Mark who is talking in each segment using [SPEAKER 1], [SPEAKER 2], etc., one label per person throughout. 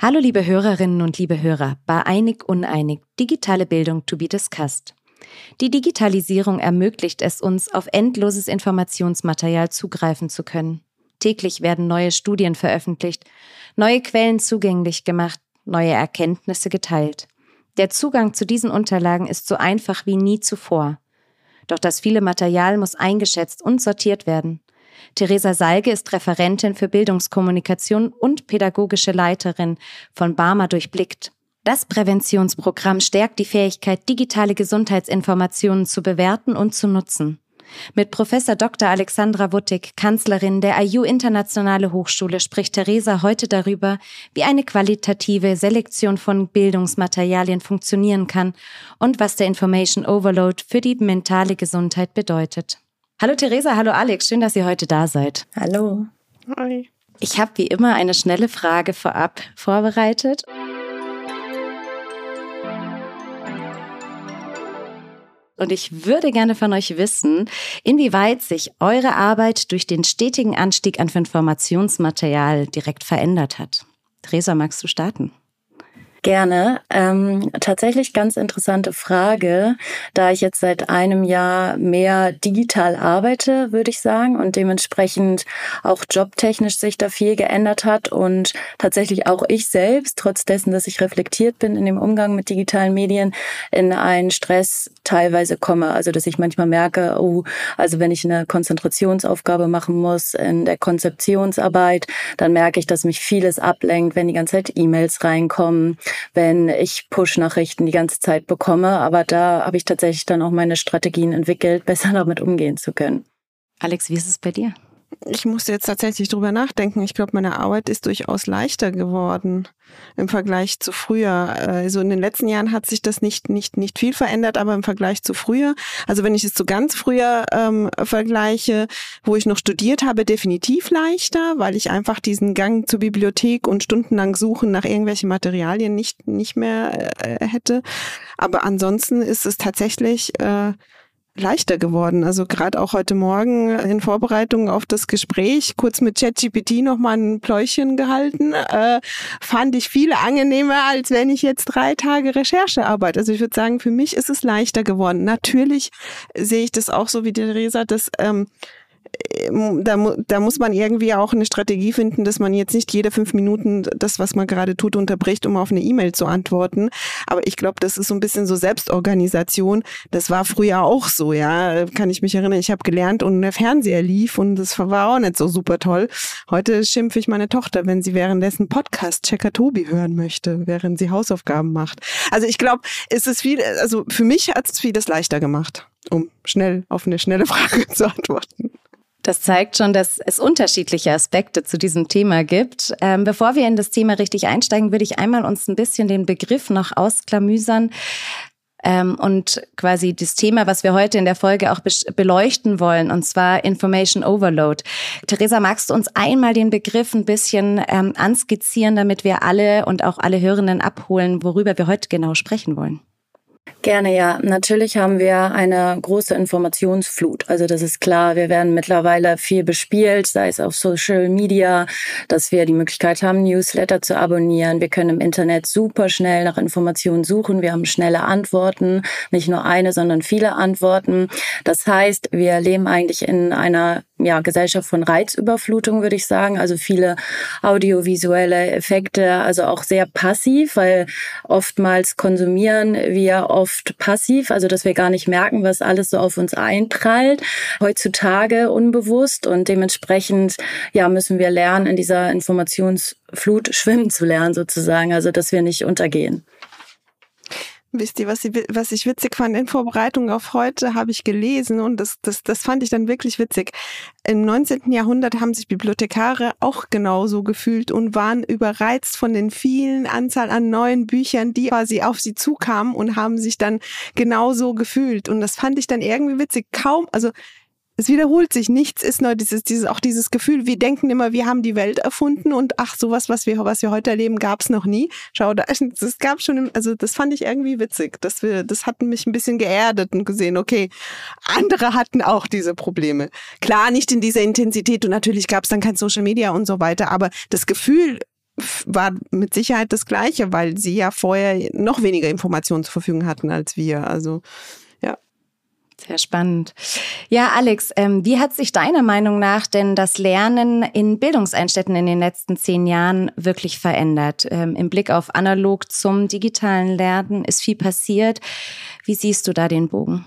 [SPEAKER 1] Hallo liebe Hörerinnen und liebe Hörer, bei Einig Uneinig, digitale Bildung to be discussed. Die Digitalisierung ermöglicht es uns, auf endloses Informationsmaterial zugreifen zu können. Täglich werden neue Studien veröffentlicht, neue Quellen zugänglich gemacht, neue Erkenntnisse geteilt. Der Zugang zu diesen Unterlagen ist so einfach wie nie zuvor. Doch das viele Material muss eingeschätzt und sortiert werden. Theresa Salge ist Referentin für Bildungskommunikation und pädagogische Leiterin von Barmer durchblickt. Das Präventionsprogramm stärkt die Fähigkeit, digitale Gesundheitsinformationen zu bewerten und zu nutzen. Mit Professor Dr. Alexandra Wuttig, Kanzlerin der IU Internationale Hochschule, spricht Theresa heute darüber, wie eine qualitative Selektion von Bildungsmaterialien funktionieren kann und was der Information Overload für die mentale Gesundheit bedeutet. Hallo Theresa, hallo Alex, schön, dass ihr heute da seid.
[SPEAKER 2] Hallo.
[SPEAKER 1] Hi. Ich habe wie immer eine schnelle Frage vorab vorbereitet. Und ich würde gerne von euch wissen, inwieweit sich eure Arbeit durch den stetigen Anstieg an Informationsmaterial direkt verändert hat. Theresa, magst du starten?
[SPEAKER 2] Gerne. Ähm, tatsächlich ganz interessante Frage, da ich jetzt seit einem Jahr mehr digital arbeite, würde ich sagen, und dementsprechend auch jobtechnisch sich da viel geändert hat und tatsächlich auch ich selbst, trotz dessen, dass ich reflektiert bin in dem Umgang mit digitalen Medien, in einen Stress teilweise komme. Also dass ich manchmal merke, oh, also wenn ich eine Konzentrationsaufgabe machen muss in der Konzeptionsarbeit, dann merke ich, dass mich vieles ablenkt, wenn die ganze Zeit E-Mails reinkommen wenn ich Push-Nachrichten die ganze Zeit bekomme. Aber da habe ich tatsächlich dann auch meine Strategien entwickelt, besser damit umgehen zu können.
[SPEAKER 1] Alex, wie ist es bei dir?
[SPEAKER 3] Ich musste jetzt tatsächlich drüber nachdenken. Ich glaube, meine Arbeit ist durchaus leichter geworden im Vergleich zu früher. Also in den letzten Jahren hat sich das nicht, nicht, nicht viel verändert, aber im Vergleich zu früher. Also wenn ich es zu ganz früher ähm, vergleiche, wo ich noch studiert habe, definitiv leichter, weil ich einfach diesen Gang zur Bibliothek und stundenlang Suchen nach irgendwelchen Materialien nicht, nicht mehr äh, hätte. Aber ansonsten ist es tatsächlich äh, leichter geworden. Also gerade auch heute Morgen in Vorbereitung auf das Gespräch, kurz mit ChatGPT nochmal ein Pläuschen gehalten, äh, fand ich viel angenehmer, als wenn ich jetzt drei Tage Recherche arbeite. Also ich würde sagen, für mich ist es leichter geworden. Natürlich sehe ich das auch so wie Theresa, dass ähm, da, da muss man irgendwie auch eine Strategie finden, dass man jetzt nicht jede fünf Minuten das, was man gerade tut, unterbricht, um auf eine E-Mail zu antworten. Aber ich glaube, das ist so ein bisschen so Selbstorganisation. Das war früher auch so, ja. Kann ich mich erinnern. Ich habe gelernt und der Fernseher lief und das war auch nicht so super toll. Heute schimpfe ich meine Tochter, wenn sie währenddessen Podcast Checker Tobi hören möchte, während sie Hausaufgaben macht. Also ich glaube, es ist viel, also für mich hat es vieles leichter gemacht, um schnell auf eine schnelle Frage zu antworten.
[SPEAKER 1] Das zeigt schon, dass es unterschiedliche Aspekte zu diesem Thema gibt. Ähm, bevor wir in das Thema richtig einsteigen, würde ich einmal uns ein bisschen den Begriff noch ausklamüsern. Ähm, und quasi das Thema, was wir heute in der Folge auch beleuchten wollen, und zwar Information Overload. Theresa, magst du uns einmal den Begriff ein bisschen ähm, anskizzieren, damit wir alle und auch alle Hörenden abholen, worüber wir heute genau sprechen wollen?
[SPEAKER 2] Gerne, ja. Natürlich haben wir eine große Informationsflut. Also das ist klar. Wir werden mittlerweile viel bespielt, sei es auf Social Media, dass wir die Möglichkeit haben, Newsletter zu abonnieren. Wir können im Internet super schnell nach Informationen suchen. Wir haben schnelle Antworten. Nicht nur eine, sondern viele Antworten. Das heißt, wir leben eigentlich in einer ja, Gesellschaft von Reizüberflutung, würde ich sagen. Also viele audiovisuelle Effekte, also auch sehr passiv, weil oftmals konsumieren wir oft passiv, also dass wir gar nicht merken, was alles so auf uns einprallt. Heutzutage unbewusst und dementsprechend, ja, müssen wir lernen, in dieser Informationsflut schwimmen zu lernen sozusagen, also dass wir nicht untergehen.
[SPEAKER 3] Wisst ihr, was ich, was ich witzig fand? In Vorbereitung auf heute habe ich gelesen und das, das, das fand ich dann wirklich witzig. Im 19. Jahrhundert haben sich Bibliothekare auch genauso gefühlt und waren überreizt von den vielen Anzahl an neuen Büchern, die quasi auf sie zukamen und haben sich dann genauso gefühlt. Und das fand ich dann irgendwie witzig. Kaum, also es wiederholt sich. Nichts ist neu. Dieses, dieses, auch dieses Gefühl, wir denken immer, wir haben die Welt erfunden und ach, sowas, was wir, was wir heute erleben, gab es noch nie. Schau, da, das gab schon, also das fand ich irgendwie witzig. Dass wir, das hat mich ein bisschen geerdet und gesehen, okay, andere hatten auch diese Probleme. Klar, nicht in dieser Intensität und natürlich gab es dann kein Social Media und so weiter, aber das Gefühl war mit Sicherheit das gleiche, weil sie ja vorher noch weniger Informationen zur Verfügung hatten als wir. Also
[SPEAKER 1] sehr spannend. Ja, Alex, ähm, wie hat sich deiner Meinung nach denn das Lernen in Bildungseinstätten in den letzten zehn Jahren wirklich verändert? Ähm, Im Blick auf analog zum digitalen Lernen ist viel passiert. Wie siehst du da den Bogen?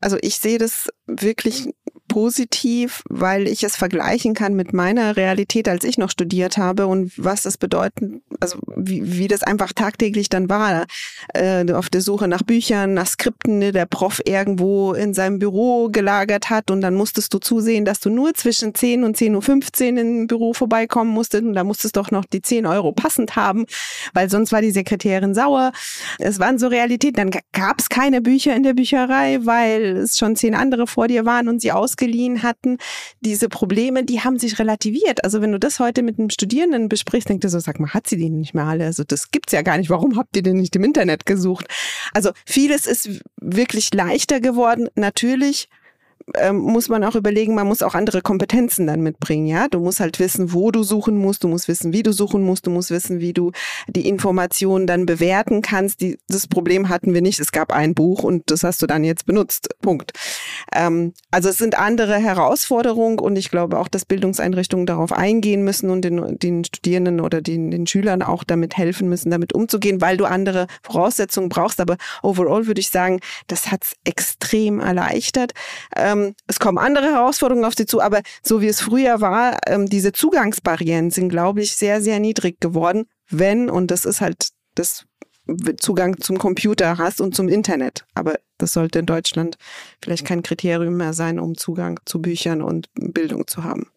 [SPEAKER 3] Also ich sehe das wirklich positiv, weil ich es vergleichen kann mit meiner Realität, als ich noch studiert habe und was das bedeutet, also wie, wie das einfach tagtäglich dann war, äh, auf der Suche nach Büchern, nach Skripten, ne, der Prof irgendwo in seinem Büro gelagert hat und dann musstest du zusehen, dass du nur zwischen 10 und 10.15 Uhr im Büro vorbeikommen musstest und da musstest du doch noch die 10 Euro passend haben, weil sonst war die Sekretärin sauer. Es waren so Realitäten. Dann gab es keine Bücher in der Bücherei, weil es schon zehn andere vor dir waren und sie aus ausgeliehen hatten, diese Probleme, die haben sich relativiert. Also wenn du das heute mit einem Studierenden besprichst, denkt er so, sag mal, hat sie die nicht mehr alle? Also das gibt's ja gar nicht. Warum habt ihr denn nicht im Internet gesucht? Also vieles ist wirklich leichter geworden. Natürlich ähm, muss man auch überlegen, man muss auch andere Kompetenzen dann mitbringen, ja. Du musst halt wissen, wo du suchen musst, du musst wissen, wie du suchen musst, du musst wissen, wie du die Informationen dann bewerten kannst. Die, das Problem hatten wir nicht. Es gab ein Buch und das hast du dann jetzt benutzt. Punkt. Ähm, also es sind andere Herausforderungen und ich glaube auch, dass Bildungseinrichtungen darauf eingehen müssen und den, den Studierenden oder den, den Schülern auch damit helfen müssen, damit umzugehen, weil du andere Voraussetzungen brauchst. Aber overall würde ich sagen, das hat es extrem erleichtert. Ähm, ähm, es kommen andere Herausforderungen auf sie zu, aber so wie es früher war, ähm, diese Zugangsbarrieren sind, glaube ich, sehr, sehr niedrig geworden, wenn, und das ist halt das Zugang zum Computer hast und zum Internet. Aber das sollte in Deutschland vielleicht kein Kriterium mehr sein, um Zugang zu Büchern und Bildung zu haben.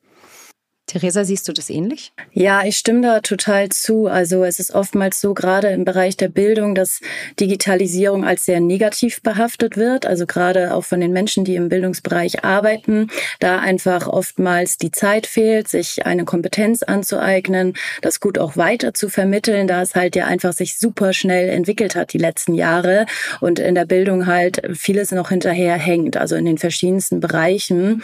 [SPEAKER 1] Theresa, siehst du das ähnlich?
[SPEAKER 2] Ja, ich stimme da total zu. Also es ist oftmals so, gerade im Bereich der Bildung, dass Digitalisierung als sehr negativ behaftet wird. Also gerade auch von den Menschen, die im Bildungsbereich arbeiten, da einfach oftmals die Zeit fehlt, sich eine Kompetenz anzueignen, das gut auch weiter zu vermitteln, da es halt ja einfach sich super schnell entwickelt hat die letzten Jahre und in der Bildung halt vieles noch hinterher hängt, also in den verschiedensten Bereichen.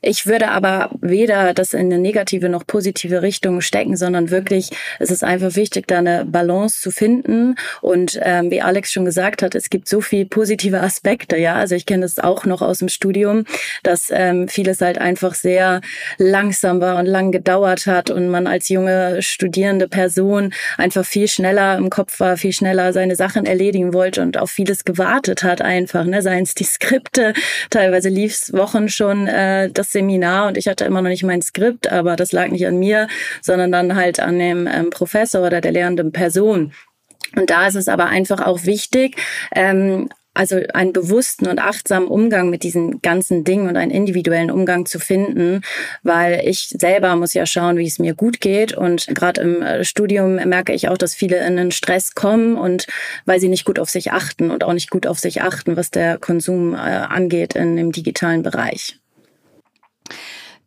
[SPEAKER 2] Ich würde aber weder das in den negative noch positive Richtung stecken, sondern wirklich, es ist einfach wichtig, da eine Balance zu finden. Und ähm, wie Alex schon gesagt hat, es gibt so viel positive Aspekte, ja. Also ich kenne das auch noch aus dem Studium, dass ähm, vieles halt einfach sehr langsam war und lang gedauert hat und man als junge studierende Person einfach viel schneller im Kopf war, viel schneller seine Sachen erledigen wollte und auf vieles gewartet hat einfach, ne? Seien es die Skripte, teilweise lief es Wochen schon äh, das Seminar und ich hatte immer noch nicht mein Skript, aber das lag nicht an mir, sondern dann halt an dem ähm, Professor oder der lehrenden Person. Und da ist es aber einfach auch wichtig, ähm, also einen bewussten und achtsamen Umgang mit diesen ganzen Dingen und einen individuellen Umgang zu finden, weil ich selber muss ja schauen, wie es mir gut geht und gerade im äh, Studium merke ich auch, dass viele in einen Stress kommen und weil sie nicht gut auf sich achten und auch nicht gut auf sich achten, was der Konsum äh, angeht in dem digitalen Bereich.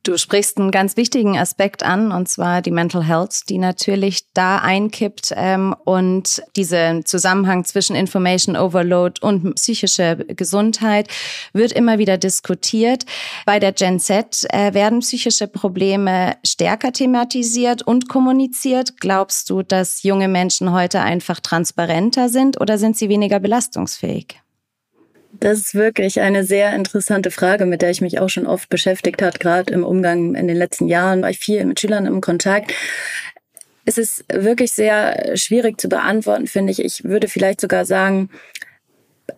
[SPEAKER 1] Du sprichst einen ganz wichtigen Aspekt an, und zwar die Mental Health, die natürlich da einkippt ähm, und dieser Zusammenhang zwischen Information Overload und psychische Gesundheit wird immer wieder diskutiert. Bei der Gen Z äh, werden psychische Probleme stärker thematisiert und kommuniziert. Glaubst du, dass junge Menschen heute einfach transparenter sind oder sind sie weniger belastungsfähig?
[SPEAKER 2] Das ist wirklich eine sehr interessante Frage, mit der ich mich auch schon oft beschäftigt hat. Gerade im Umgang in den letzten Jahren war ich viel mit Schülern im Kontakt. Es ist wirklich sehr schwierig zu beantworten, finde ich. Ich würde vielleicht sogar sagen,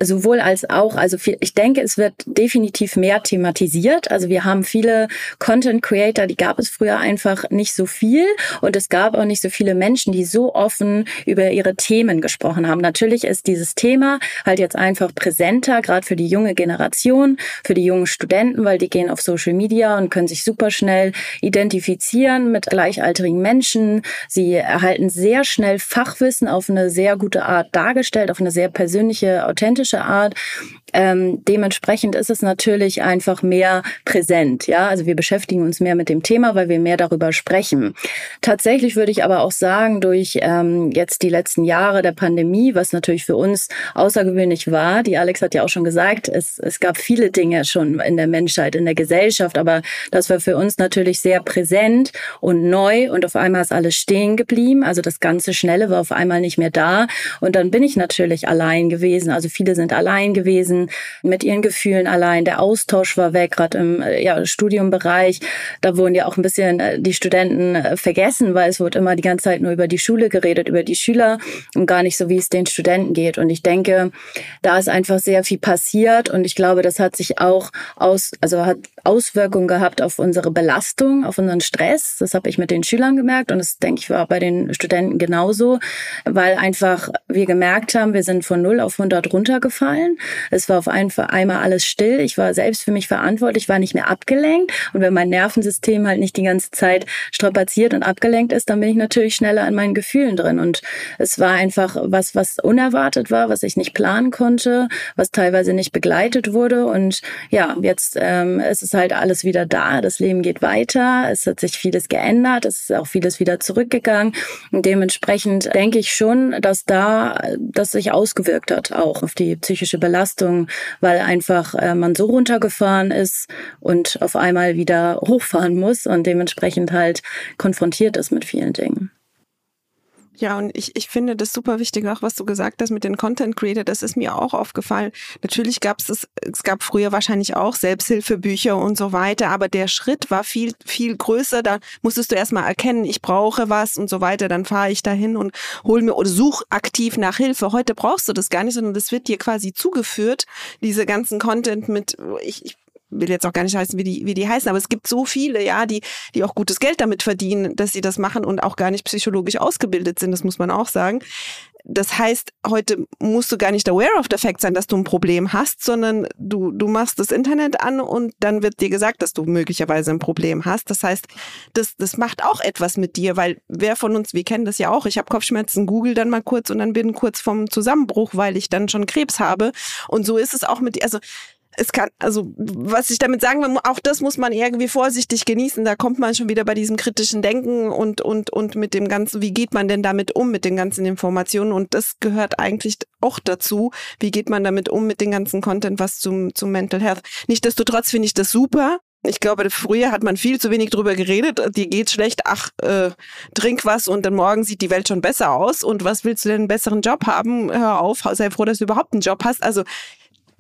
[SPEAKER 2] sowohl als auch, also viel, ich denke, es wird definitiv mehr thematisiert. Also wir haben viele Content Creator, die gab es früher einfach nicht so viel und es gab auch nicht so viele Menschen, die so offen über ihre Themen gesprochen haben. Natürlich ist dieses Thema halt jetzt einfach präsenter, gerade für die junge Generation, für die jungen Studenten, weil die gehen auf Social Media und können sich super schnell identifizieren mit gleichaltrigen Menschen. Sie erhalten sehr schnell Fachwissen auf eine sehr gute Art dargestellt, auf eine sehr persönliche, authentische romantische Art. Ähm, dementsprechend ist es natürlich einfach mehr präsent. Ja, also wir beschäftigen uns mehr mit dem Thema, weil wir mehr darüber sprechen. Tatsächlich würde ich aber auch sagen, durch ähm, jetzt die letzten Jahre der Pandemie, was natürlich für uns außergewöhnlich war, die Alex hat ja auch schon gesagt, es, es gab viele Dinge schon in der Menschheit, in der Gesellschaft, aber das war für uns natürlich sehr präsent und neu und auf einmal ist alles stehen geblieben. Also das ganze Schnelle war auf einmal nicht mehr da. Und dann bin ich natürlich allein gewesen. Also viele sind allein gewesen, mit ihren Gefühlen allein. Der Austausch war weg, gerade im äh, ja, Studiumbereich. Da wurden ja auch ein bisschen äh, die Studenten äh, vergessen, weil es wurde immer die ganze Zeit nur über die Schule geredet, über die Schüler und gar nicht so, wie es den Studenten geht. Und ich denke, da ist einfach sehr viel passiert und ich glaube, das hat sich auch aus, also hat Auswirkungen gehabt auf unsere Belastung, auf unseren Stress. Das habe ich mit den Schülern gemerkt und das denke ich war bei den Studenten genauso, weil einfach wir gemerkt haben, wir sind von 0 auf 100 runtergefallen. Es war auf einmal alles still. Ich war selbst für mich verantwortlich, war nicht mehr abgelenkt und wenn mein Nervensystem halt nicht die ganze Zeit strapaziert und abgelenkt ist, dann bin ich natürlich schneller in meinen Gefühlen drin und es war einfach was, was unerwartet war, was ich nicht planen konnte, was teilweise nicht begleitet wurde und ja, jetzt ähm, ist es halt alles wieder da. Das Leben geht weiter. Es hat sich vieles geändert. Es ist auch vieles wieder zurückgegangen. Und dementsprechend denke ich schon, dass da das sich ausgewirkt hat, auch auf die psychische Belastung, weil einfach äh, man so runtergefahren ist und auf einmal wieder hochfahren muss und dementsprechend halt konfrontiert ist mit vielen Dingen.
[SPEAKER 3] Ja, und ich, ich finde das super wichtig, auch was du gesagt hast mit den Content Creator, das ist mir auch aufgefallen. Natürlich gab es es gab früher wahrscheinlich auch Selbsthilfebücher und so weiter, aber der Schritt war viel, viel größer. Da musstest du erstmal erkennen, ich brauche was und so weiter, dann fahre ich dahin und hol mir oder such aktiv nach Hilfe. Heute brauchst du das gar nicht, sondern das wird dir quasi zugeführt, diese ganzen Content mit, ich, ich will jetzt auch gar nicht heißen, wie die, wie die heißen, aber es gibt so viele, ja, die, die auch gutes Geld damit verdienen, dass sie das machen und auch gar nicht psychologisch ausgebildet sind, das muss man auch sagen. Das heißt, heute musst du gar nicht aware of the fact sein, dass du ein Problem hast, sondern du, du machst das Internet an und dann wird dir gesagt, dass du möglicherweise ein Problem hast. Das heißt, das, das macht auch etwas mit dir, weil wer von uns, wir kennen das ja auch, ich habe Kopfschmerzen, google dann mal kurz und dann bin kurz vom Zusammenbruch, weil ich dann schon Krebs habe. Und so ist es auch mit, also es kann, also was ich damit sagen will, auch das muss man irgendwie vorsichtig genießen. Da kommt man schon wieder bei diesem kritischen Denken und, und, und mit dem ganzen, wie geht man denn damit um mit den ganzen Informationen? Und das gehört eigentlich auch dazu. Wie geht man damit um mit dem ganzen Content, was zum, zum Mental Health? Nichtsdestotrotz finde ich das super. Ich glaube, früher hat man viel zu wenig drüber geredet. Dir geht's schlecht, ach, äh, trink was und dann morgen sieht die Welt schon besser aus. Und was willst du denn einen besseren Job haben? Hör auf, sei froh, dass du überhaupt einen Job hast. Also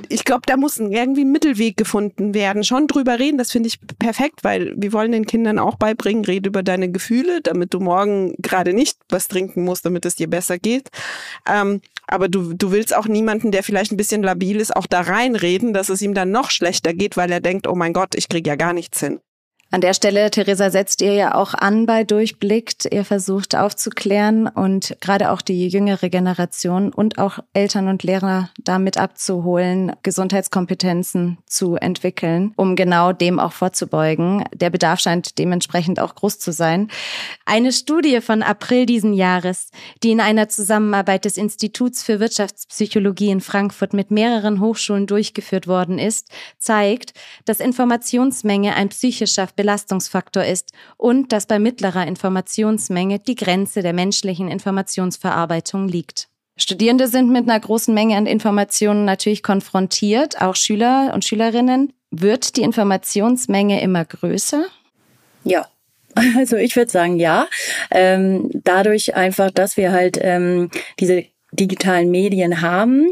[SPEAKER 3] ich glaube, da muss irgendwie ein Mittelweg gefunden werden. Schon drüber reden, das finde ich perfekt, weil wir wollen den Kindern auch beibringen, rede über deine Gefühle, damit du morgen gerade nicht was trinken musst, damit es dir besser geht. Ähm, aber du, du willst auch niemanden, der vielleicht ein bisschen labil ist, auch da reinreden, dass es ihm dann noch schlechter geht, weil er denkt, oh mein Gott, ich kriege ja gar nichts hin.
[SPEAKER 1] An der Stelle, Theresa, setzt ihr ja auch an bei Durchblickt. Ihr versucht aufzuklären und gerade auch die jüngere Generation und auch Eltern und Lehrer damit abzuholen, Gesundheitskompetenzen zu entwickeln, um genau dem auch vorzubeugen. Der Bedarf scheint dementsprechend auch groß zu sein. Eine Studie von April diesen Jahres, die in einer Zusammenarbeit des Instituts für Wirtschaftspsychologie in Frankfurt mit mehreren Hochschulen durchgeführt worden ist, zeigt, dass Informationsmenge ein psychischer Belastungsfaktor ist und dass bei mittlerer Informationsmenge die Grenze der menschlichen Informationsverarbeitung liegt. Studierende sind mit einer großen Menge an Informationen natürlich konfrontiert, auch Schüler und Schülerinnen. Wird die Informationsmenge immer größer?
[SPEAKER 2] Ja, also ich würde sagen ja. Ähm, dadurch einfach, dass wir halt ähm, diese digitalen Medien haben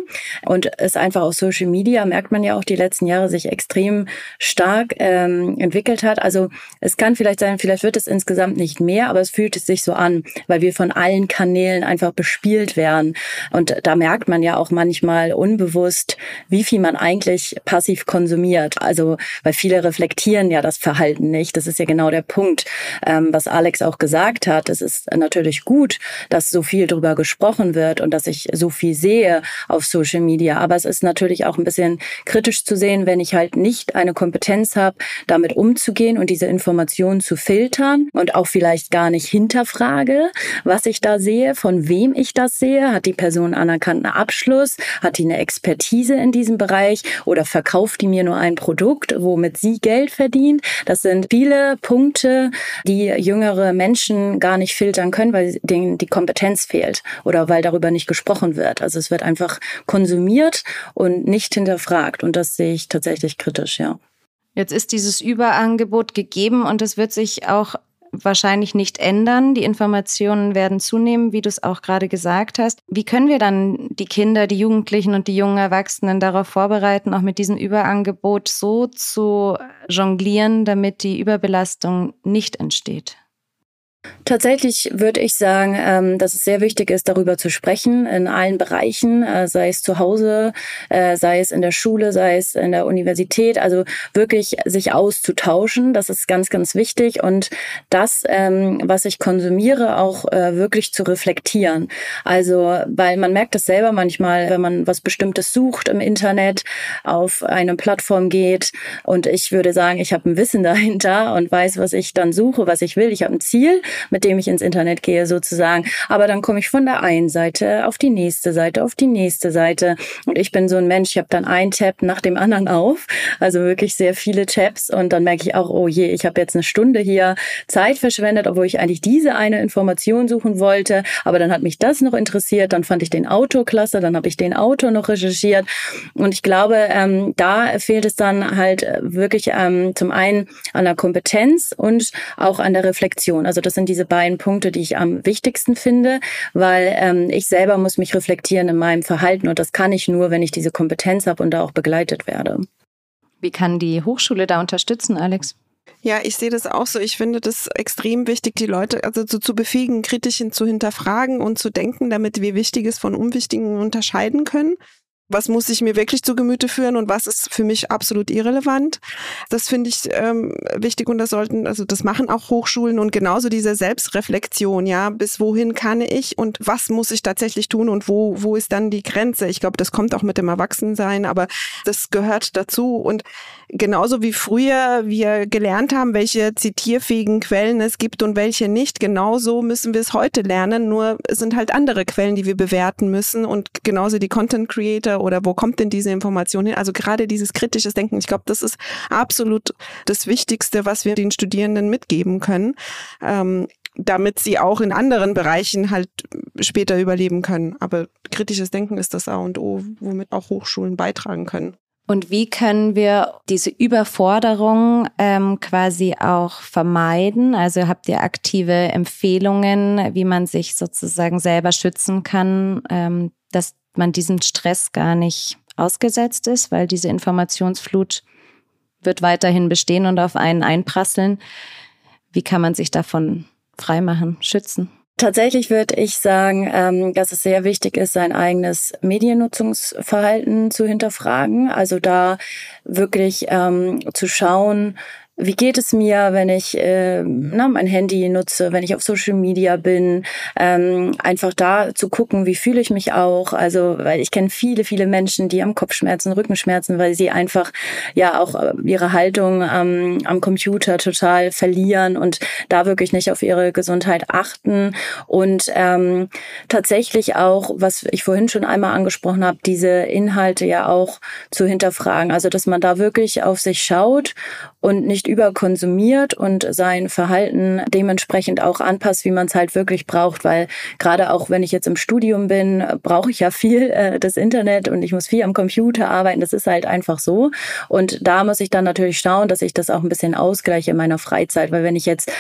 [SPEAKER 2] und es einfach auf Social Media merkt man ja auch die letzten Jahre sich extrem stark ähm, entwickelt hat. Also es kann vielleicht sein, vielleicht wird es insgesamt nicht mehr, aber es fühlt es sich so an, weil wir von allen Kanälen einfach bespielt werden und da merkt man ja auch manchmal unbewusst, wie viel man eigentlich passiv konsumiert. Also weil viele reflektieren ja das Verhalten nicht. Das ist ja genau der Punkt, ähm, was Alex auch gesagt hat. Es ist natürlich gut, dass so viel drüber gesprochen wird und dass ich so viel sehe auf Social Media. Aber es ist natürlich auch ein bisschen kritisch zu sehen, wenn ich halt nicht eine Kompetenz habe, damit umzugehen und diese Informationen zu filtern und auch vielleicht gar nicht hinterfrage, was ich da sehe, von wem ich das sehe. Hat die Person anerkannten Abschluss? Hat die eine Expertise in diesem Bereich? Oder verkauft die mir nur ein Produkt, womit sie Geld verdient? Das sind viele Punkte, die jüngere Menschen gar nicht filtern können, weil denen die Kompetenz fehlt oder weil darüber nicht gesprochen wird. Also es wird einfach konsumiert und nicht hinterfragt. Und das sehe ich tatsächlich kritisch, ja.
[SPEAKER 1] Jetzt ist dieses Überangebot gegeben und es wird sich auch wahrscheinlich nicht ändern. Die Informationen werden zunehmen, wie du es auch gerade gesagt hast. Wie können wir dann die Kinder, die Jugendlichen und die jungen Erwachsenen darauf vorbereiten, auch mit diesem Überangebot so zu jonglieren, damit die Überbelastung nicht entsteht?
[SPEAKER 2] Tatsächlich würde ich sagen, ähm, dass es sehr wichtig ist, darüber zu sprechen in allen Bereichen, äh, sei es zu Hause, äh, sei es in der Schule, sei es in der Universität. Also wirklich sich auszutauschen, das ist ganz, ganz wichtig und das, ähm, was ich konsumiere, auch äh, wirklich zu reflektieren. Also, weil man merkt das selber manchmal, wenn man was Bestimmtes sucht im Internet, auf eine Plattform geht und ich würde sagen, ich habe ein Wissen dahinter und weiß, was ich dann suche, was ich will. Ich habe ein Ziel mit dem ich ins Internet gehe sozusagen. Aber dann komme ich von der einen Seite auf die nächste Seite, auf die nächste Seite. Und ich bin so ein Mensch, ich habe dann einen Tab nach dem anderen auf. Also wirklich sehr viele Tabs. Und dann merke ich auch, oh je, ich habe jetzt eine Stunde hier Zeit verschwendet, obwohl ich eigentlich diese eine Information suchen wollte. Aber dann hat mich das noch interessiert. Dann fand ich den Autor klasse. Dann habe ich den Autor noch recherchiert. Und ich glaube, ähm, da fehlt es dann halt wirklich ähm, zum einen an der Kompetenz und auch an der Reflexion. Also das sind diese beiden Punkte, die ich am wichtigsten finde, weil ähm, ich selber muss mich reflektieren in meinem Verhalten und das kann ich nur, wenn ich diese Kompetenz habe und da auch begleitet werde.
[SPEAKER 1] Wie kann die Hochschule da unterstützen, Alex?
[SPEAKER 3] Ja, ich sehe das auch so. Ich finde das extrem wichtig, die Leute also zu, zu befähigen, kritisch zu hinterfragen und zu denken, damit wir Wichtiges von Unwichtigen unterscheiden können was muss ich mir wirklich zu Gemüte führen und was ist für mich absolut irrelevant. Das finde ich ähm, wichtig und das sollten, also das machen auch Hochschulen und genauso diese Selbstreflexion, ja, bis wohin kann ich und was muss ich tatsächlich tun und wo, wo ist dann die Grenze? Ich glaube, das kommt auch mit dem Erwachsensein, aber das gehört dazu und genauso wie früher wir gelernt haben, welche zitierfähigen Quellen es gibt und welche nicht, genauso müssen wir es heute lernen, nur es sind halt andere Quellen, die wir bewerten müssen und genauso die Content Creator oder wo kommt denn diese Information hin? Also gerade dieses kritisches Denken, ich glaube, das ist absolut das Wichtigste, was wir den Studierenden mitgeben können. Ähm, damit sie auch in anderen Bereichen halt später überleben können. Aber kritisches Denken ist das A und O, womit auch Hochschulen beitragen können.
[SPEAKER 1] Und wie können wir diese Überforderung ähm, quasi auch vermeiden? Also habt ihr aktive Empfehlungen, wie man sich sozusagen selber schützen kann, ähm, dass man diesem Stress gar nicht ausgesetzt ist, weil diese Informationsflut wird weiterhin bestehen und auf einen einprasseln. Wie kann man sich davon freimachen, schützen?
[SPEAKER 2] Tatsächlich würde ich sagen, ähm, dass es sehr wichtig ist, sein eigenes Mediennutzungsverhalten zu hinterfragen. Also da wirklich ähm, zu schauen, wie geht es mir, wenn ich äh, na, mein Handy nutze, wenn ich auf Social Media bin, ähm, einfach da zu gucken, wie fühle ich mich auch. Also, weil ich kenne viele, viele Menschen, die am Kopfschmerzen, Rückenschmerzen, weil sie einfach ja auch äh, ihre Haltung ähm, am Computer total verlieren und da wirklich nicht auf ihre Gesundheit achten. Und ähm, tatsächlich auch, was ich vorhin schon einmal angesprochen habe, diese Inhalte ja auch zu hinterfragen. Also, dass man da wirklich auf sich schaut und nicht überkonsumiert und sein Verhalten dementsprechend auch anpasst, wie man es halt wirklich braucht. Weil gerade auch wenn ich jetzt im Studium bin, brauche ich ja viel äh, das Internet und ich muss viel am Computer arbeiten. Das ist halt einfach so. Und da muss ich dann natürlich schauen, dass ich das auch ein bisschen ausgleiche in meiner Freizeit. Weil wenn ich jetzt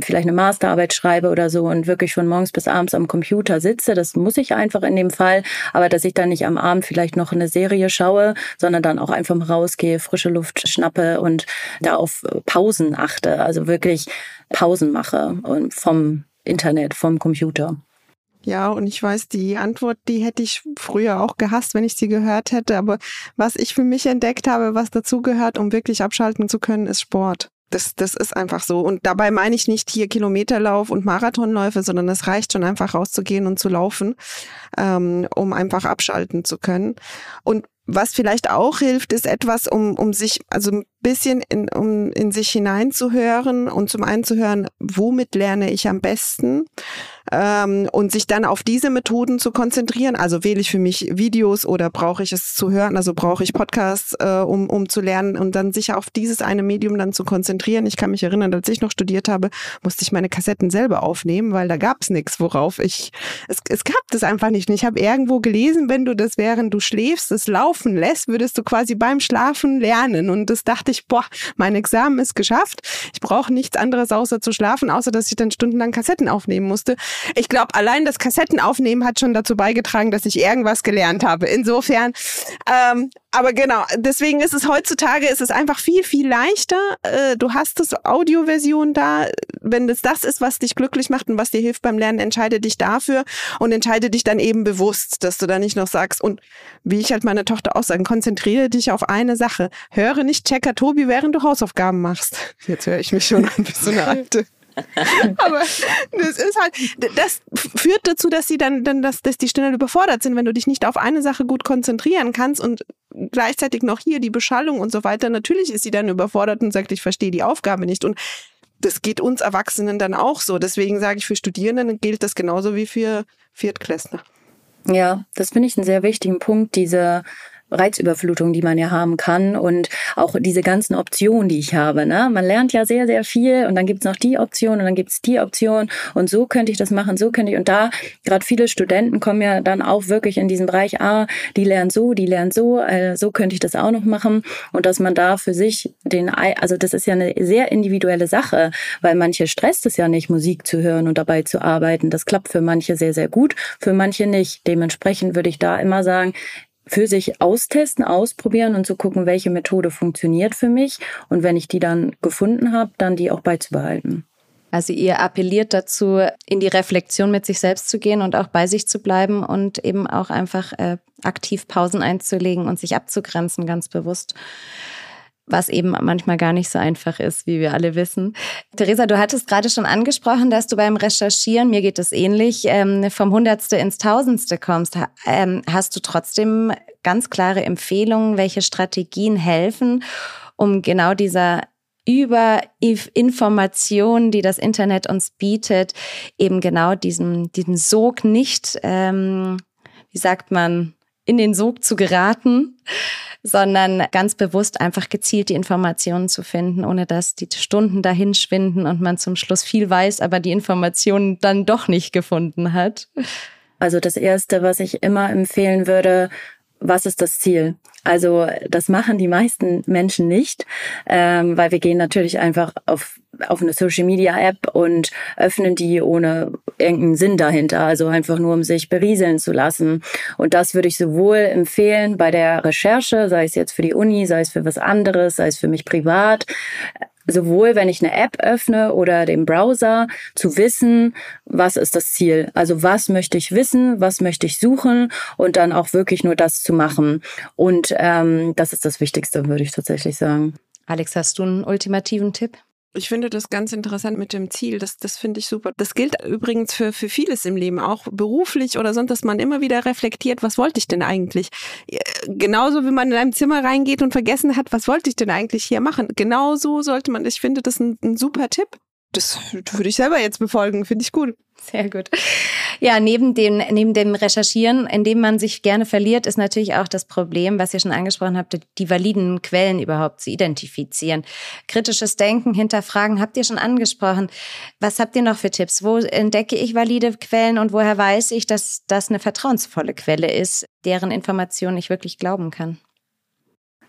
[SPEAKER 2] vielleicht eine Masterarbeit schreibe oder so und wirklich von morgens bis abends am Computer sitze, das muss ich einfach in dem Fall. Aber dass ich dann nicht am Abend vielleicht noch eine Serie schaue, sondern dann auch einfach mal rausgehe, frische Luft schnappe und da auf Pausen achte, also wirklich Pausen mache vom Internet, vom Computer.
[SPEAKER 3] Ja, und ich weiß, die Antwort, die hätte ich früher auch gehasst, wenn ich sie gehört hätte. Aber was ich für mich entdeckt habe, was dazugehört, um wirklich abschalten zu können, ist Sport. Das, das ist einfach so. Und dabei meine ich nicht hier Kilometerlauf und Marathonläufe, sondern es reicht schon einfach rauszugehen und zu laufen, ähm, um einfach abschalten zu können. Und was vielleicht auch hilft, ist etwas, um, um sich, also ein bisschen in, um in sich hineinzuhören und zum einen zu hören, womit lerne ich am besten ähm, und sich dann auf diese Methoden zu konzentrieren. Also wähle ich für mich Videos oder brauche ich es zu hören, also brauche ich Podcasts, äh, um, um zu lernen und dann sich auf dieses eine Medium dann zu konzentrieren. Ich kann mich erinnern, als ich noch studiert habe, musste ich meine Kassetten selber aufnehmen, weil da gab es nichts, worauf ich, es, es gab das einfach nicht. Ich habe irgendwo gelesen, wenn du das während du schläfst, es laufen lässt, würdest du quasi beim Schlafen lernen und das dachte ich, ich, boah, mein Examen ist geschafft. Ich brauche nichts anderes außer zu schlafen, außer dass ich dann stundenlang Kassetten aufnehmen musste. Ich glaube, allein das Kassettenaufnehmen hat schon dazu beigetragen, dass ich irgendwas gelernt habe. Insofern, ähm, aber genau, deswegen ist es heutzutage, ist es einfach viel, viel leichter. Äh, du hast das Audioversion da. Wenn das das ist, was dich glücklich macht und was dir hilft beim Lernen, entscheide dich dafür und entscheide dich dann eben bewusst, dass du da nicht noch sagst, und wie ich halt meine Tochter auch sagen, konzentriere dich auf eine Sache. Höre nicht Checker Tobi, während du Hausaufgaben machst. Jetzt höre ich mich schon an wie so eine alte. Aber das ist halt, das führt dazu, dass sie dann, dann dass, dass die schnell überfordert sind, wenn du dich nicht auf eine Sache gut konzentrieren kannst und gleichzeitig noch hier die Beschallung und so weiter. Natürlich ist sie dann überfordert und sagt, ich verstehe die Aufgabe nicht. Und das geht uns Erwachsenen dann auch so. Deswegen sage ich, für Studierenden gilt das genauso wie für Viertklässler.
[SPEAKER 2] Ja, das finde ich einen sehr wichtigen Punkt, diese Reizüberflutung, die man ja haben kann und auch diese ganzen Optionen, die ich habe. Ne? Man lernt ja sehr, sehr viel und dann gibt's noch die Option und dann gibt's die Option und so könnte ich das machen, so könnte ich. Und da, gerade viele Studenten kommen ja dann auch wirklich in diesen Bereich, ah, die lernen so, die lernen so, äh, so könnte ich das auch noch machen. Und dass man da für sich den, also das ist ja eine sehr individuelle Sache, weil manche stresst es ja nicht, Musik zu hören und dabei zu arbeiten. Das klappt für manche sehr, sehr gut, für manche nicht. Dementsprechend würde ich da immer sagen, für sich austesten, ausprobieren und zu gucken, welche Methode funktioniert für mich. Und wenn ich die dann gefunden habe, dann die auch beizubehalten.
[SPEAKER 1] Also ihr appelliert dazu, in die Reflexion mit sich selbst zu gehen und auch bei sich zu bleiben und eben auch einfach äh, aktiv Pausen einzulegen und sich abzugrenzen, ganz bewusst was eben manchmal gar nicht so einfach ist, wie wir alle wissen. Theresa, du hattest gerade schon angesprochen, dass du beim Recherchieren, mir geht es ähnlich, ähm, vom Hundertste ins Tausendste kommst. Ähm, hast du trotzdem ganz klare Empfehlungen, welche Strategien helfen, um genau dieser über Informationen, die das Internet uns bietet, eben genau diesen, diesen Sog nicht, ähm, wie sagt man, in den Sog zu geraten, sondern ganz bewusst einfach gezielt die Informationen zu finden, ohne dass die Stunden dahin schwinden und man zum Schluss viel weiß, aber die Informationen dann doch nicht gefunden hat?
[SPEAKER 2] Also das Erste, was ich immer empfehlen würde, was ist das Ziel? Also das machen die meisten Menschen nicht, ähm, weil wir gehen natürlich einfach auf auf eine Social Media App und öffnen die ohne irgendeinen Sinn dahinter, also einfach nur um sich berieseln zu lassen. Und das würde ich sowohl empfehlen bei der Recherche, sei es jetzt für die Uni, sei es für was anderes, sei es für mich privat, sowohl wenn ich eine App öffne oder den Browser, zu wissen, was ist das Ziel? Also was möchte ich wissen, was möchte ich suchen und dann auch wirklich nur das zu machen. Und ähm, das ist das Wichtigste, würde ich tatsächlich sagen.
[SPEAKER 1] Alex, hast du einen ultimativen Tipp?
[SPEAKER 3] Ich finde das ganz interessant mit dem Ziel. Das, das finde ich super. Das gilt übrigens für, für vieles im Leben, auch beruflich oder sonst, dass man immer wieder reflektiert, was wollte ich denn eigentlich? Genauso wie man in ein Zimmer reingeht und vergessen hat, was wollte ich denn eigentlich hier machen? Genauso sollte man, ich finde das ein, ein super Tipp. Das würde ich selber jetzt befolgen, finde ich gut.
[SPEAKER 1] Sehr gut. Ja, neben dem, neben dem Recherchieren, in dem man sich gerne verliert, ist natürlich auch das Problem, was ihr schon angesprochen habt, die validen Quellen überhaupt zu identifizieren. Kritisches Denken, hinterfragen, habt ihr schon angesprochen. Was habt ihr noch für Tipps? Wo entdecke ich valide Quellen und woher weiß ich, dass das eine vertrauensvolle Quelle ist, deren Informationen ich wirklich glauben kann?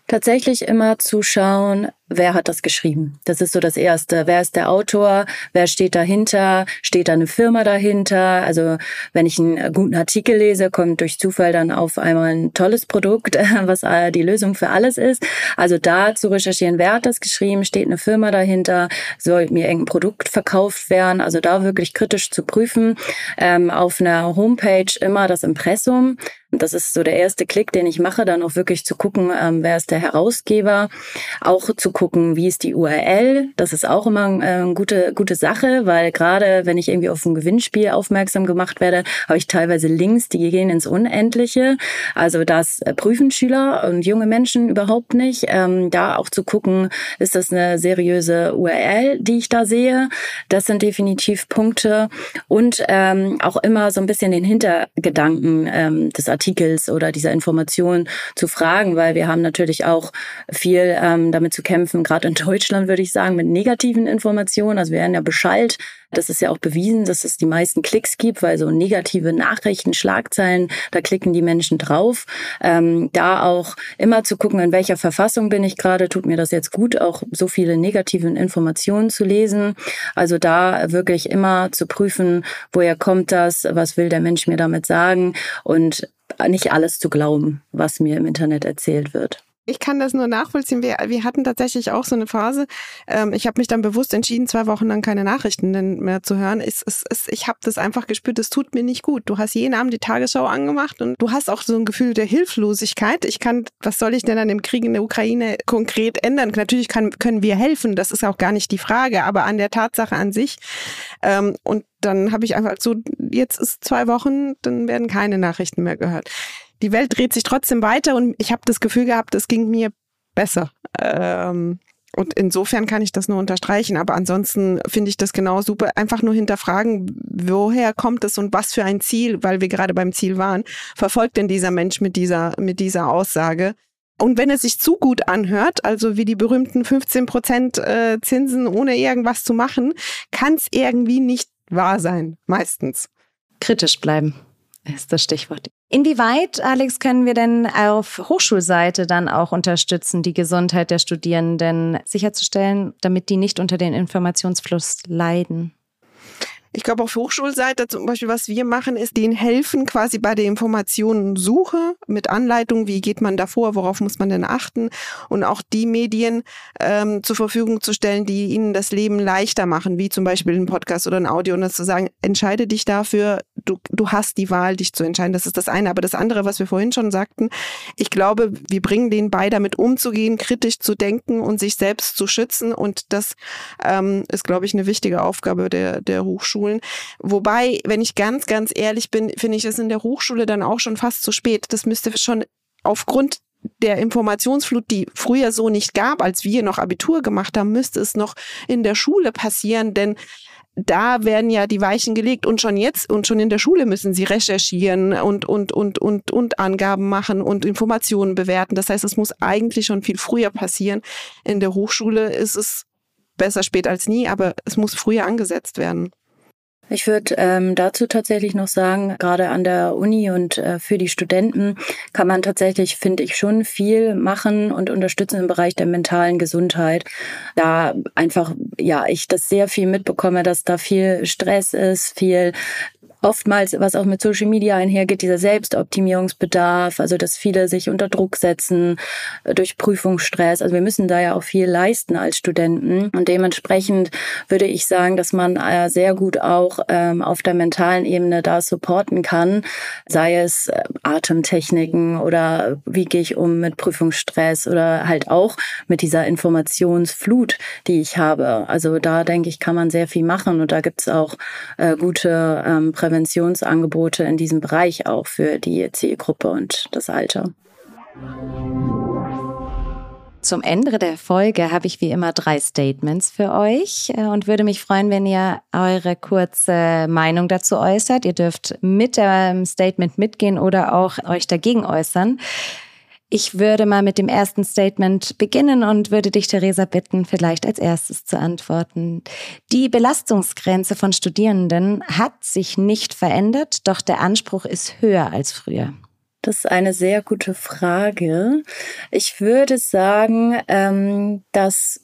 [SPEAKER 2] Tatsächlich immer zu schauen, wer hat das geschrieben. Das ist so das Erste. Wer ist der Autor? Wer steht dahinter? Steht da eine Firma dahinter? Also wenn ich einen guten Artikel lese, kommt durch Zufall dann auf einmal ein tolles Produkt, was die Lösung für alles ist. Also da zu recherchieren, wer hat das geschrieben? Steht eine Firma dahinter? Soll mir irgendein Produkt verkauft werden? Also da wirklich kritisch zu prüfen. Ähm, auf einer Homepage immer das Impressum Das ist so der erste Klick, den ich mache, dann auch wirklich zu gucken, ähm, wer ist der Herausgeber, auch zu gucken, wie ist die URL. Das ist auch immer äh, eine gute, gute Sache, weil gerade wenn ich irgendwie auf ein Gewinnspiel aufmerksam gemacht werde, habe ich teilweise Links, die gehen ins Unendliche. Also das äh, prüfen Schüler und junge Menschen überhaupt nicht. Ähm, da auch zu gucken, ist das eine seriöse URL, die ich da sehe. Das sind definitiv Punkte. Und ähm, auch immer so ein bisschen den Hintergedanken ähm, des Artikels oder dieser Information zu fragen, weil wir haben natürlich auch viel ähm, damit zu kämpfen, gerade in Deutschland würde ich sagen, mit negativen Informationen. Also wir werden ja beschallt das ist ja auch bewiesen, dass es die meisten Klicks gibt, weil so negative Nachrichten, Schlagzeilen, da klicken die Menschen drauf. Ähm, da auch immer zu gucken, in welcher Verfassung bin ich gerade, tut mir das jetzt gut, auch so viele negative Informationen zu lesen. Also da wirklich immer zu prüfen, woher kommt das, was will der Mensch mir damit sagen und nicht alles zu glauben, was mir im Internet erzählt wird.
[SPEAKER 3] Ich kann das nur nachvollziehen. Wir, wir hatten tatsächlich auch so eine Phase. Ähm, ich habe mich dann bewusst entschieden, zwei Wochen lang keine Nachrichten mehr zu hören. Es, es, ich habe das einfach gespürt, es tut mir nicht gut. Du hast jeden Abend die Tagesschau angemacht und du hast auch so ein Gefühl der Hilflosigkeit. Ich kann, was soll ich denn an dem Krieg in der Ukraine konkret ändern? Natürlich kann, können wir helfen, das ist auch gar nicht die Frage, aber an der Tatsache an sich. Ähm, und dann habe ich einfach so, jetzt ist zwei Wochen, dann werden keine Nachrichten mehr gehört die Welt dreht sich trotzdem weiter und ich habe das Gefühl gehabt, es ging mir besser. Ähm, und insofern kann ich das nur unterstreichen. Aber ansonsten finde ich das genau super. Einfach nur hinterfragen, woher kommt es und was für ein Ziel, weil wir gerade beim Ziel waren, verfolgt denn dieser Mensch mit dieser, mit dieser Aussage? Und wenn es sich zu gut anhört, also wie die berühmten 15 Prozent äh, Zinsen ohne irgendwas zu machen, kann es irgendwie nicht wahr sein, meistens.
[SPEAKER 1] Kritisch bleiben ist das Stichwort. Inwieweit, Alex, können wir denn auf Hochschulseite dann auch unterstützen, die Gesundheit der Studierenden sicherzustellen, damit die nicht unter den Informationsfluss leiden?
[SPEAKER 3] Ich glaube, auf Hochschulseite zum Beispiel, was wir machen, ist denen helfen quasi bei der Informationensuche mit Anleitung, wie geht man davor, worauf muss man denn achten und auch die Medien ähm, zur Verfügung zu stellen, die ihnen das Leben leichter machen, wie zum Beispiel ein Podcast oder ein Audio und das zu sagen, entscheide dich dafür, du, du hast die Wahl, dich zu entscheiden. Das ist das eine. Aber das andere, was wir vorhin schon sagten, ich glaube, wir bringen denen bei, damit umzugehen, kritisch zu denken und sich selbst zu schützen und das ähm, ist, glaube ich, eine wichtige Aufgabe der, der Hochschule. Hochschulen. Wobei, wenn ich ganz, ganz ehrlich bin, finde ich es in der Hochschule dann auch schon fast zu spät. Das müsste schon aufgrund der Informationsflut, die früher so nicht gab, als wir noch Abitur gemacht haben, müsste es noch in der Schule passieren, denn da werden ja die Weichen gelegt und schon jetzt und schon in der Schule müssen sie recherchieren und, und, und, und, und Angaben machen und Informationen bewerten. Das heißt, es muss eigentlich schon viel früher passieren. In der Hochschule ist es besser spät als nie, aber es muss früher angesetzt werden.
[SPEAKER 2] Ich würde ähm, dazu tatsächlich noch sagen, gerade an der Uni und äh, für die Studenten kann man tatsächlich, finde ich, schon viel machen und unterstützen im Bereich der mentalen Gesundheit. Da einfach, ja, ich das sehr viel mitbekomme, dass da viel Stress ist, viel oftmals, was auch mit Social Media einhergeht, dieser Selbstoptimierungsbedarf, also dass viele sich unter Druck setzen äh, durch Prüfungsstress. Also wir müssen da ja auch viel leisten als Studenten. Und dementsprechend würde ich sagen, dass man äh, sehr gut auch ähm, auf der mentalen Ebene da supporten kann, sei es äh, Atemtechniken oder wie gehe ich um mit Prüfungsstress oder halt auch mit dieser Informationsflut, die ich habe. Also da denke ich, kann man sehr viel machen und da gibt es auch gute ähm, Präventionsangebote in diesem Bereich auch für die Zielgruppe und das Alter.
[SPEAKER 1] Zum Ende der Folge habe ich wie immer drei Statements für euch äh, und würde mich freuen, wenn ihr eure kurze Meinung dazu äußert. Ihr dürft mit dem Statement mitgehen oder auch euch dagegen äußern. Ich würde mal mit dem ersten Statement beginnen und würde dich, Theresa, bitten, vielleicht als erstes zu antworten. Die Belastungsgrenze von Studierenden hat sich nicht verändert, doch der Anspruch ist höher als früher.
[SPEAKER 2] Das ist eine sehr gute Frage. Ich würde sagen, ähm, dass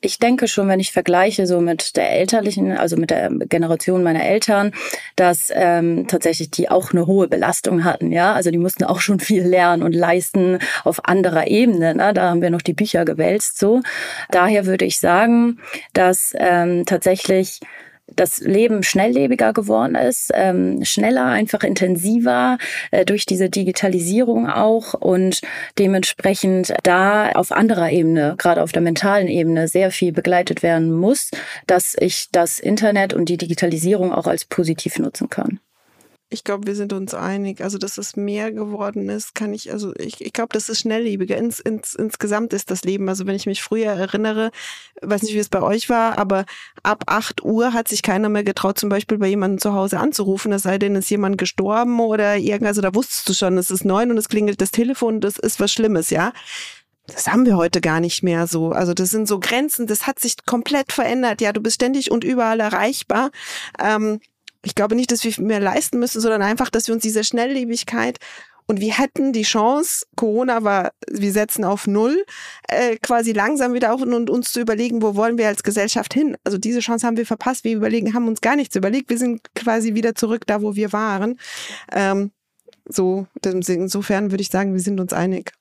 [SPEAKER 2] ich denke schon, wenn ich vergleiche so mit der elterlichen, also mit der Generation meiner Eltern, dass ähm, tatsächlich die auch eine hohe Belastung hatten, ja. Also die mussten auch schon viel lernen und leisten auf anderer Ebene. Ne? Da haben wir noch die Bücher gewälzt so. Daher würde ich sagen, dass ähm, tatsächlich das Leben schnelllebiger geworden ist, ähm, schneller, einfach intensiver äh, durch diese Digitalisierung auch und dementsprechend da auf anderer Ebene, gerade auf der mentalen Ebene, sehr viel begleitet werden muss, dass ich das Internet und die Digitalisierung auch als positiv nutzen kann.
[SPEAKER 3] Ich glaube, wir sind uns einig. Also, dass es mehr geworden ist, kann ich, also ich, ich glaube, das ist schnelllebiger. Ins, ins, insgesamt ist das Leben. Also, wenn ich mich früher erinnere, weiß nicht, wie es bei euch war, aber ab 8 Uhr hat sich keiner mehr getraut, zum Beispiel bei jemandem zu Hause anzurufen, es sei denn, ist jemand gestorben oder irgendwas, also da wusstest du schon, es ist neun und es klingelt das Telefon, das ist was Schlimmes, ja. Das haben wir heute gar nicht mehr so. Also das sind so Grenzen, das hat sich komplett verändert. Ja, du bist ständig und überall erreichbar. Ähm, ich glaube nicht, dass wir mehr leisten müssen, sondern einfach, dass wir uns diese Schnelllebigkeit und wir hätten die Chance, Corona war, wir setzen auf Null, äh, quasi langsam wieder auf und uns zu überlegen, wo wollen wir als Gesellschaft hin. Also diese Chance haben wir verpasst. Wir überlegen, haben uns gar nichts überlegt. Wir sind quasi wieder zurück da, wo wir waren. Ähm, so, insofern würde ich sagen, wir sind uns einig.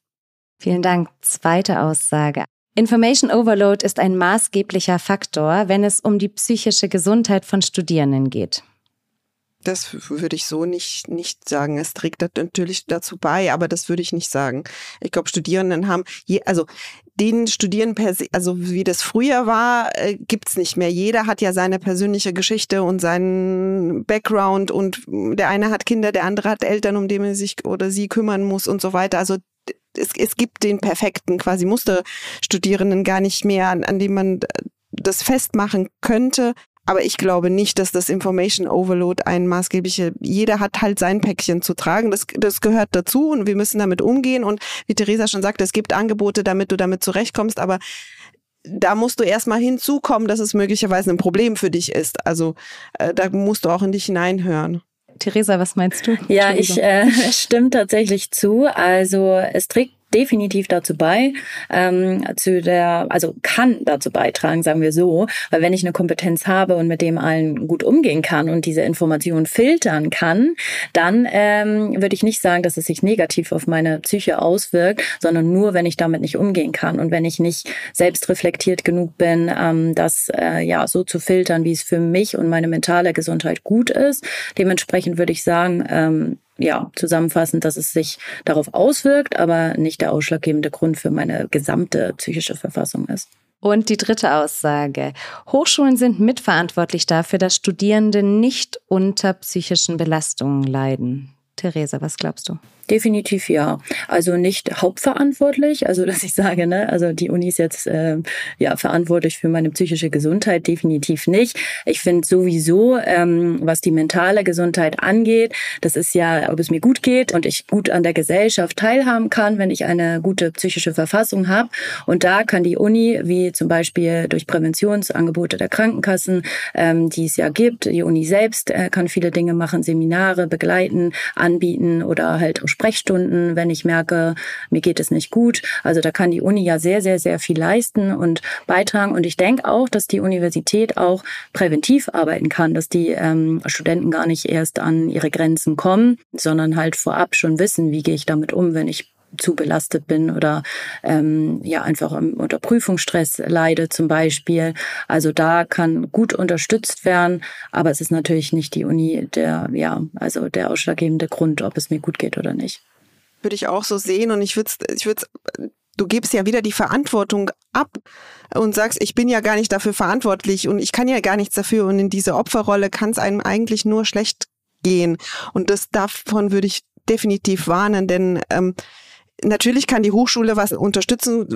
[SPEAKER 1] Vielen Dank. Zweite Aussage. Information Overload ist ein maßgeblicher Faktor, wenn es um die psychische Gesundheit von Studierenden geht.
[SPEAKER 3] Das würde ich so nicht, nicht sagen. Es trägt natürlich dazu bei, aber das würde ich nicht sagen. Ich glaube, Studierenden haben, je, also den Studieren per se, also wie das früher war, äh, gibt's nicht mehr. Jeder hat ja seine persönliche Geschichte und seinen Background und der eine hat Kinder, der andere hat Eltern, um die er sich oder sie kümmern muss und so weiter. Also es, es gibt den perfekten quasi Musterstudierenden gar nicht mehr, an, an dem man das festmachen könnte. Aber ich glaube nicht, dass das Information Overload ein maßgeblicher, jeder hat halt sein Päckchen zu tragen. Das, das gehört dazu und wir müssen damit umgehen. Und wie Theresa schon sagte, es gibt Angebote, damit du damit zurechtkommst, aber da musst du erstmal hinzukommen, dass es möglicherweise ein Problem für dich ist. Also äh, da musst du auch in dich hineinhören.
[SPEAKER 1] Theresa, was meinst du?
[SPEAKER 2] Ja, ich äh, stimme tatsächlich zu. Also es trägt definitiv dazu bei, ähm, zu der, also kann dazu beitragen, sagen wir so, weil wenn ich eine Kompetenz habe und mit dem allen gut umgehen kann und diese Informationen filtern kann, dann ähm, würde ich nicht sagen, dass es sich negativ auf meine Psyche auswirkt, sondern nur, wenn ich damit nicht umgehen kann und wenn ich nicht selbst reflektiert genug bin, ähm, das äh, ja so zu filtern, wie es für mich und meine mentale Gesundheit gut ist. Dementsprechend würde ich sagen, ähm, ja, zusammenfassend, dass es sich darauf auswirkt, aber nicht der ausschlaggebende Grund für meine gesamte psychische Verfassung ist.
[SPEAKER 1] Und die dritte Aussage. Hochschulen sind mitverantwortlich dafür, dass Studierende nicht unter psychischen Belastungen leiden. Theresa, was glaubst du?
[SPEAKER 2] Definitiv ja. Also nicht hauptverantwortlich, also dass ich sage, ne, also die Uni ist jetzt äh, ja verantwortlich für meine psychische Gesundheit, definitiv nicht. Ich finde sowieso, ähm, was die mentale Gesundheit angeht, das ist ja, ob es mir gut geht und ich gut an der Gesellschaft teilhaben kann, wenn ich eine gute psychische Verfassung habe. Und da kann die Uni, wie zum Beispiel durch Präventionsangebote der Krankenkassen, ähm, die es ja gibt, die Uni selbst äh, kann viele Dinge machen, Seminare begleiten, anbieten oder halt auch Sprechstunden, wenn ich merke, mir geht es nicht gut. Also da kann die Uni ja sehr, sehr, sehr viel leisten und beitragen. Und ich denke auch, dass die Universität auch präventiv arbeiten kann, dass die ähm, Studenten gar nicht erst an ihre Grenzen kommen, sondern halt vorab schon wissen, wie gehe ich damit um, wenn ich zu belastet bin oder ähm, ja einfach unter Prüfungsstress leide zum Beispiel. Also da kann gut unterstützt werden, aber es ist natürlich nicht die Uni der ja also der ausschlaggebende Grund, ob es mir gut geht oder nicht.
[SPEAKER 3] Würde ich auch so sehen und ich würde ich würde du gibst ja wieder die Verantwortung ab und sagst, ich bin ja gar nicht dafür verantwortlich und ich kann ja gar nichts dafür und in diese Opferrolle kann es einem eigentlich nur schlecht gehen und das davon würde ich definitiv warnen, denn ähm, Natürlich kann die Hochschule was unterstützen.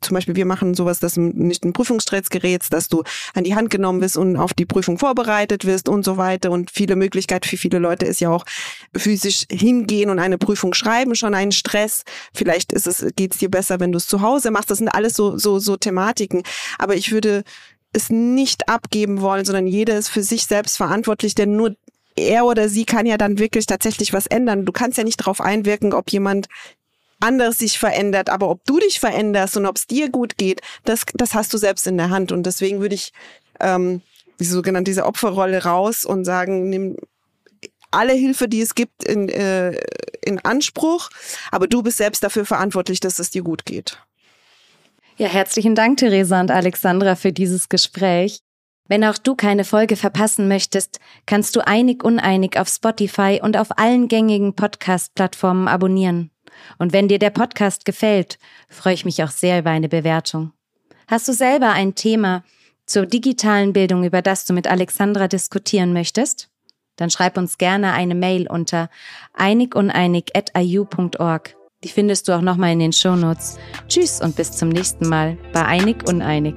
[SPEAKER 3] Zum Beispiel wir machen sowas, dass du nicht ein Prüfungsstress gerätst, dass du an die Hand genommen wirst und auf die Prüfung vorbereitet wirst und so weiter. Und viele Möglichkeiten für viele Leute ist ja auch physisch hingehen und eine Prüfung schreiben schon ein Stress. Vielleicht ist es, geht's dir besser, wenn du es zu Hause machst. Das sind alles so, so, so Thematiken. Aber ich würde es nicht abgeben wollen, sondern jeder ist für sich selbst verantwortlich, denn nur er oder sie kann ja dann wirklich tatsächlich was ändern. Du kannst ja nicht darauf einwirken, ob jemand anderes sich verändert, aber ob du dich veränderst und ob es dir gut geht, das, das hast du selbst in der Hand. Und deswegen würde ich ähm, wie sogenannt diese Opferrolle raus und sagen, nimm alle Hilfe, die es gibt, in, äh, in Anspruch, aber du bist selbst dafür verantwortlich, dass es dir gut geht.
[SPEAKER 1] Ja, herzlichen Dank, Theresa und Alexandra, für dieses Gespräch. Wenn auch du keine Folge verpassen möchtest, kannst du Einig Uneinig auf Spotify und auf allen gängigen Podcast-Plattformen abonnieren. Und wenn dir der Podcast gefällt, freue ich mich auch sehr über eine Bewertung. Hast du selber ein Thema zur digitalen Bildung, über das du mit Alexandra diskutieren möchtest? Dann schreib uns gerne eine Mail unter einiguneinig.iu.org. Die findest du auch nochmal in den Shownotes. Tschüss und bis zum nächsten Mal bei Einig Uneinig.